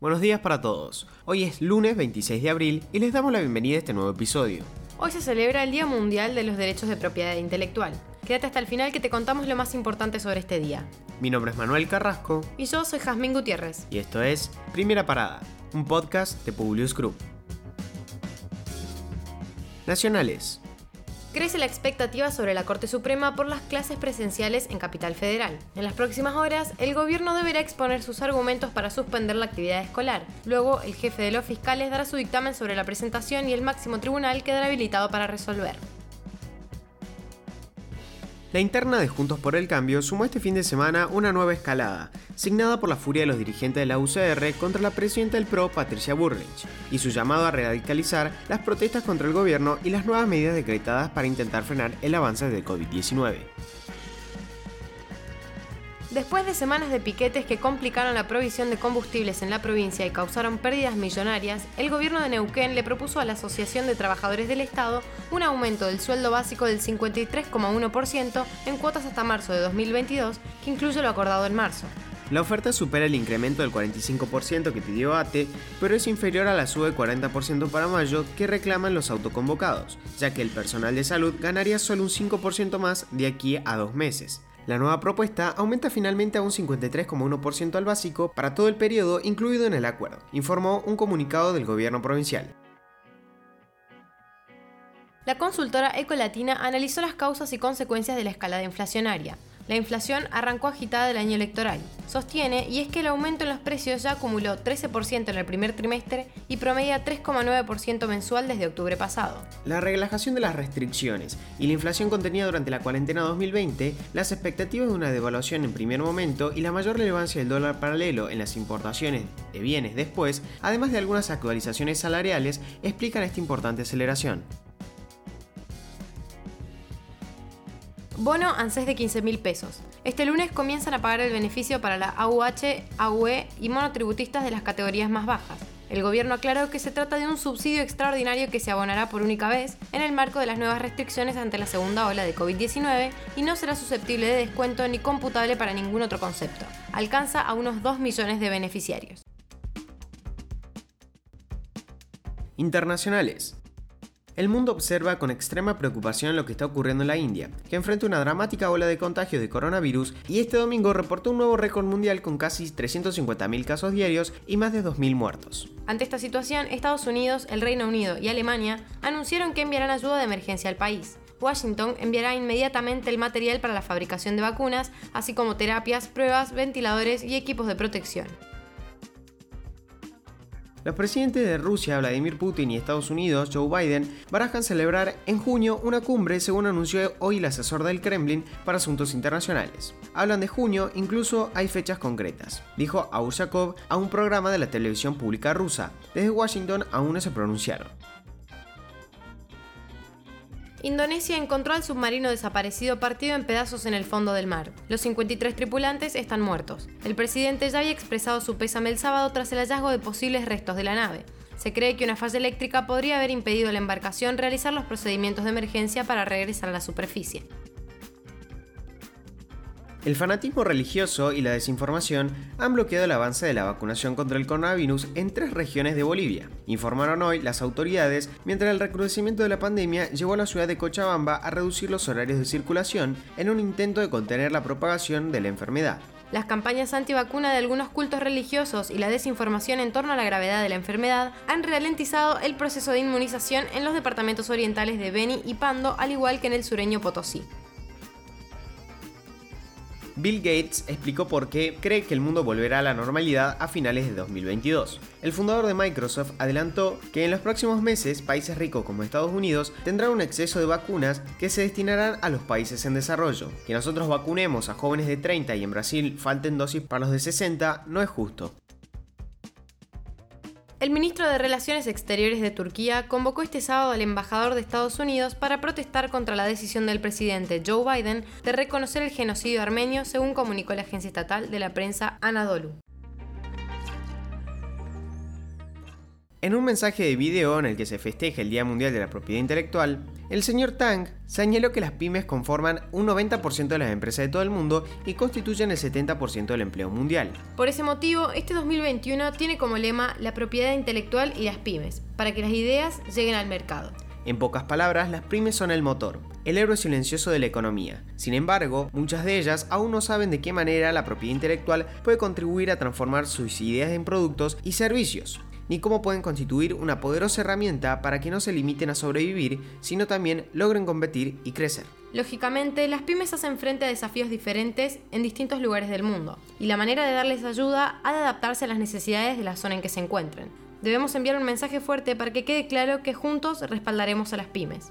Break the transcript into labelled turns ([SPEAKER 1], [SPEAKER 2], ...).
[SPEAKER 1] Buenos días para todos. Hoy es lunes 26 de abril y les damos la bienvenida a este nuevo episodio.
[SPEAKER 2] Hoy se celebra el Día Mundial de los Derechos de Propiedad Intelectual. Quédate hasta el final que te contamos lo más importante sobre este día.
[SPEAKER 1] Mi nombre es Manuel Carrasco
[SPEAKER 2] Y yo soy Jazmín Gutiérrez.
[SPEAKER 1] y esto es Primera Parada, un podcast de Publius Group. Nacionales.
[SPEAKER 2] Crece la expectativa sobre la Corte Suprema por las clases presenciales en Capital Federal. En las próximas horas, el gobierno deberá exponer sus argumentos para suspender la actividad escolar. Luego, el jefe de los fiscales dará su dictamen sobre la presentación y el máximo tribunal quedará habilitado para resolver.
[SPEAKER 1] La interna de Juntos por el Cambio sumó este fin de semana una nueva escalada, signada por la furia de los dirigentes de la UCR contra la presidenta del PRO, Patricia Burrich, y su llamado a radicalizar las protestas contra el gobierno y las nuevas medidas decretadas para intentar frenar el avance del COVID-19.
[SPEAKER 2] Después de semanas de piquetes que complicaron la provisión de combustibles en la provincia y causaron pérdidas millonarias, el gobierno de Neuquén le propuso a la Asociación de Trabajadores del Estado un aumento del sueldo básico del 53,1% en cuotas hasta marzo de 2022, que incluye lo acordado en marzo.
[SPEAKER 1] La oferta supera el incremento del 45% que pidió ATE, pero es inferior a la suba del 40% para mayo que reclaman los autoconvocados, ya que el personal de salud ganaría solo un 5% más de aquí a dos meses. La nueva propuesta aumenta finalmente a un 53,1% al básico para todo el periodo incluido en el acuerdo, informó un comunicado del gobierno provincial.
[SPEAKER 2] La consultora Ecolatina analizó las causas y consecuencias de la escalada inflacionaria. La inflación arrancó agitada del año electoral. Sostiene, y es que el aumento en los precios ya acumuló 13% en el primer trimestre y promedia 3,9% mensual desde octubre pasado.
[SPEAKER 1] La relajación de las restricciones y la inflación contenida durante la cuarentena 2020, las expectativas de una devaluación en primer momento y la mayor relevancia del dólar paralelo en las importaciones de bienes después, además de algunas actualizaciones salariales, explican esta importante aceleración.
[SPEAKER 2] Bono ANSES de 15 mil pesos. Este lunes comienzan a pagar el beneficio para la AUH, AUE y monotributistas de las categorías más bajas. El gobierno aclaró que se trata de un subsidio extraordinario que se abonará por única vez en el marco de las nuevas restricciones ante la segunda ola de COVID-19 y no será susceptible de descuento ni computable para ningún otro concepto. Alcanza a unos 2 millones de beneficiarios.
[SPEAKER 1] Internacionales. El mundo observa con extrema preocupación lo que está ocurriendo en la India, que enfrenta una dramática ola de contagios de coronavirus y este domingo reportó un nuevo récord mundial con casi 350.000 casos diarios y más de 2.000 muertos.
[SPEAKER 2] Ante esta situación, Estados Unidos, el Reino Unido y Alemania anunciaron que enviarán ayuda de emergencia al país. Washington enviará inmediatamente el material para la fabricación de vacunas, así como terapias, pruebas, ventiladores y equipos de protección.
[SPEAKER 1] Los presidentes de Rusia, Vladimir Putin y Estados Unidos, Joe Biden, barajan celebrar en junio una cumbre, según anunció hoy el asesor del Kremlin para asuntos internacionales. Hablan de junio, incluso hay fechas concretas, dijo Aushakov a un programa de la televisión pública rusa. Desde Washington aún no se pronunciaron.
[SPEAKER 2] Indonesia encontró al submarino desaparecido partido en pedazos en el fondo del mar. Los 53 tripulantes están muertos. El presidente ya había expresado su pésame el sábado tras el hallazgo de posibles restos de la nave. Se cree que una falla eléctrica podría haber impedido a la embarcación realizar los procedimientos de emergencia para regresar a la superficie.
[SPEAKER 1] El fanatismo religioso y la desinformación han bloqueado el avance de la vacunación contra el coronavirus en tres regiones de Bolivia, informaron hoy las autoridades, mientras el recrudecimiento de la pandemia llevó a la ciudad de Cochabamba a reducir los horarios de circulación en un intento de contener la propagación de la enfermedad.
[SPEAKER 2] Las campañas antivacuna de algunos cultos religiosos y la desinformación en torno a la gravedad de la enfermedad han ralentizado el proceso de inmunización en los departamentos orientales de Beni y Pando, al igual que en el sureño Potosí.
[SPEAKER 1] Bill Gates explicó por qué cree que el mundo volverá a la normalidad a finales de 2022. El fundador de Microsoft adelantó que en los próximos meses países ricos como Estados Unidos tendrán un exceso de vacunas que se destinarán a los países en desarrollo. Que nosotros vacunemos a jóvenes de 30 y en Brasil falten dosis para los de 60 no es justo.
[SPEAKER 2] El ministro de Relaciones Exteriores de Turquía convocó este sábado al embajador de Estados Unidos para protestar contra la decisión del presidente Joe Biden de reconocer el genocidio armenio, según comunicó la agencia estatal de la prensa Anadolu.
[SPEAKER 1] En un mensaje de video en el que se festeja el Día Mundial de la Propiedad Intelectual, el señor Tang señaló que las pymes conforman un 90% de las empresas de todo el mundo y constituyen el 70% del empleo mundial.
[SPEAKER 2] Por ese motivo, este 2021 tiene como lema la propiedad intelectual y las pymes, para que las ideas lleguen al mercado.
[SPEAKER 1] En pocas palabras, las pymes son el motor, el héroe silencioso de la economía. Sin embargo, muchas de ellas aún no saben de qué manera la propiedad intelectual puede contribuir a transformar sus ideas en productos y servicios ni cómo pueden constituir una poderosa herramienta para que no se limiten a sobrevivir, sino también logren competir y crecer.
[SPEAKER 2] Lógicamente, las pymes hacen frente a desafíos diferentes en distintos lugares del mundo, y la manera de darles ayuda ha de adaptarse a las necesidades de la zona en que se encuentren. Debemos enviar un mensaje fuerte para que quede claro que juntos respaldaremos a las pymes.